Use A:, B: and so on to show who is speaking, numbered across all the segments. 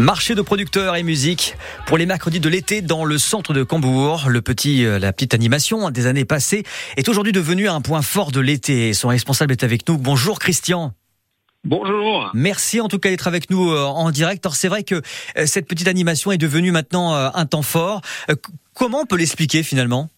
A: Marché de producteurs et musique pour les mercredis de l'été dans le centre de Cambourg. Le petit, euh, la petite animation des années passées est aujourd'hui devenue un point fort de l'été. Son responsable est avec nous. Bonjour Christian.
B: Bonjour.
A: Merci en tout cas d'être avec nous euh, en direct. Alors c'est vrai que euh, cette petite animation est devenue maintenant un temps fort. Comment on peut l'expliquer finalement?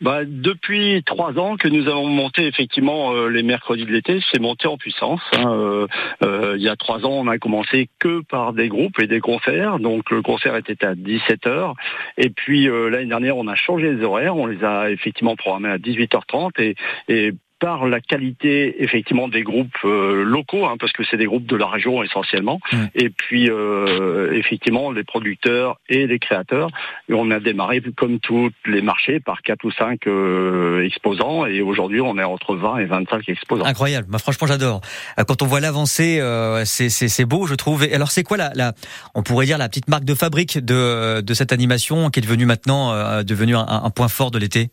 B: Bah, depuis trois ans que nous avons monté effectivement euh, les mercredis de l'été, c'est monté en puissance. Hein. Euh, euh, il y a trois ans, on a commencé que par des groupes et des concerts. Donc le concert était à 17 h et puis l'année dernière, on a changé les horaires, on les a effectivement programmés à 18h30 et, et par la qualité effectivement des groupes euh, locaux, hein, parce que c'est des groupes de la région essentiellement, mmh. et puis euh, effectivement les producteurs et les créateurs. Et on a démarré comme tous les marchés par quatre ou cinq euh, exposants, et aujourd'hui on est entre 20 et 25 exposants.
A: Incroyable, moi franchement j'adore. Quand on voit l'avancée, c'est beau je trouve. Et alors c'est quoi la, la, on pourrait dire la petite marque de fabrique de, de cette animation qui est devenue maintenant devenue un, un point fort de l'été?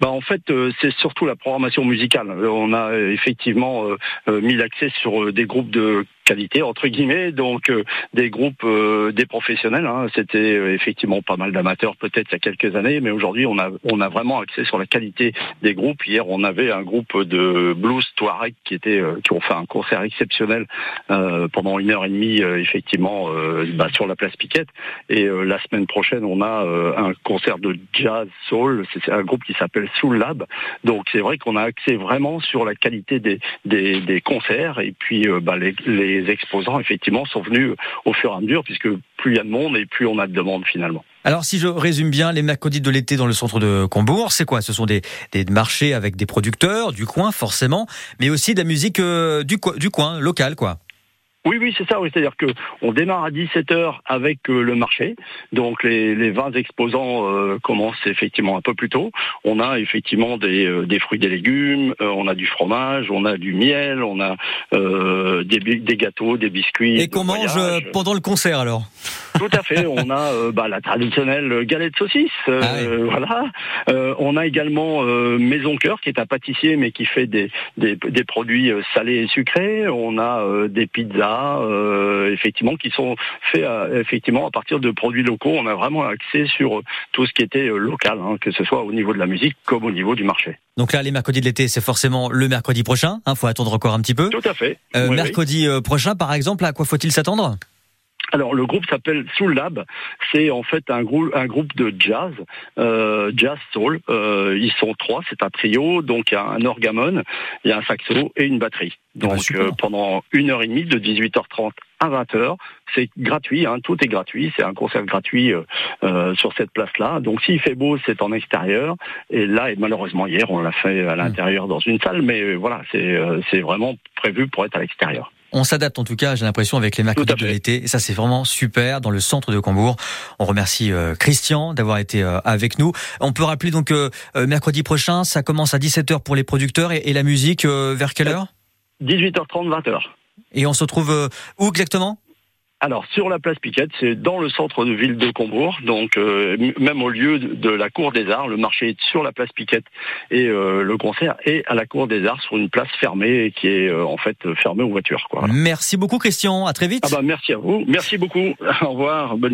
B: Bah en fait, euh, c'est surtout la programmation musicale. Euh, on a euh, effectivement mis l'accès sur des groupes de qualité entre guillemets, donc des groupes des professionnels. Hein. C'était effectivement pas mal d'amateurs peut-être il y a quelques années, mais aujourd'hui on a on a vraiment accès sur la qualité des groupes. Hier on avait un groupe de blues Touareg qui était qui ont fait un concert exceptionnel pendant une heure et demie effectivement bah, sur la place Piquette. Et la semaine prochaine on a un concert de jazz soul. C'est un groupe qui s'appelle sous le lab. Donc c'est vrai qu'on a accès vraiment sur la qualité des, des, concerts et puis euh, bah, les, exposants effectivement sont venus au fur et à mesure puisque plus il y a de monde et plus on a de demandes finalement.
A: Alors si je résume bien, les mercredis de l'été dans le centre de Combourg, c'est quoi? Ce sont des, des, marchés avec des producteurs du coin forcément, mais aussi de la musique euh, du, du coin, local quoi.
B: Oui, oui, c'est ça. Oui. C'est-à-dire que on démarre à 17h avec euh, le marché. Donc les, les 20 exposants euh, commencent effectivement un peu plus tôt. On a effectivement des, euh, des fruits, des légumes, on a du fromage, on a du miel, on a des, des, gâteaux, des biscuits.
A: Et qu'on mange pendant le concert alors?
B: Tout à fait. On a bah, la traditionnelle galette saucisse. Ah voilà. on a également Maison Cœur qui est un pâtissier mais qui fait des, des, des produits salés et sucrés. On a des pizzas euh, effectivement, qui sont faits euh, effectivement à partir de produits locaux. On a vraiment accès sur euh, tout ce qui était local, hein, que ce soit au niveau de la musique comme au niveau du marché.
A: Donc là, les mercredis de l'été, c'est forcément le mercredi prochain. Il hein, faut attendre encore un petit peu.
B: Tout à fait.
A: mercredi prochain, par exemple, à quoi faut-il s'attendre?
B: Alors le groupe s'appelle Soul Lab, c'est en fait un groupe, un groupe de jazz, euh, jazz soul. Euh, ils sont trois, c'est un trio, donc il y a un orgamon, il y a un saxo et une batterie. Ah bah, donc euh, pendant une heure et demie de 18h30 à 20h, c'est gratuit, hein, tout est gratuit, c'est un concert gratuit sur cette place-là. Donc s'il fait beau, c'est en extérieur. Et là, et malheureusement hier, on l'a fait à l'intérieur dans une salle, mais voilà, c'est c'est vraiment prévu pour être à l'extérieur.
A: On s'adapte en tout cas, j'ai l'impression, avec les mercredis de l'été. Et ça, c'est vraiment super dans le centre de Cambourg. On remercie euh, Christian d'avoir été euh, avec nous. On peut rappeler donc euh, mercredi prochain, ça commence à 17h pour les producteurs et, la musique vers quelle heure?
B: 18h30, 20h.
A: Et on se trouve où exactement?
B: Alors sur la place Piquette, c'est dans le centre de ville de Combourg, donc euh, même au lieu de la Cour des Arts, le marché est sur la place Piquette et euh, le concert est à la Cour des Arts sur une place fermée qui est euh, en fait fermée aux voitures. Quoi,
A: Merci beaucoup Christian, à très vite.
B: Ah bah merci à vous, merci beaucoup, au revoir, bonne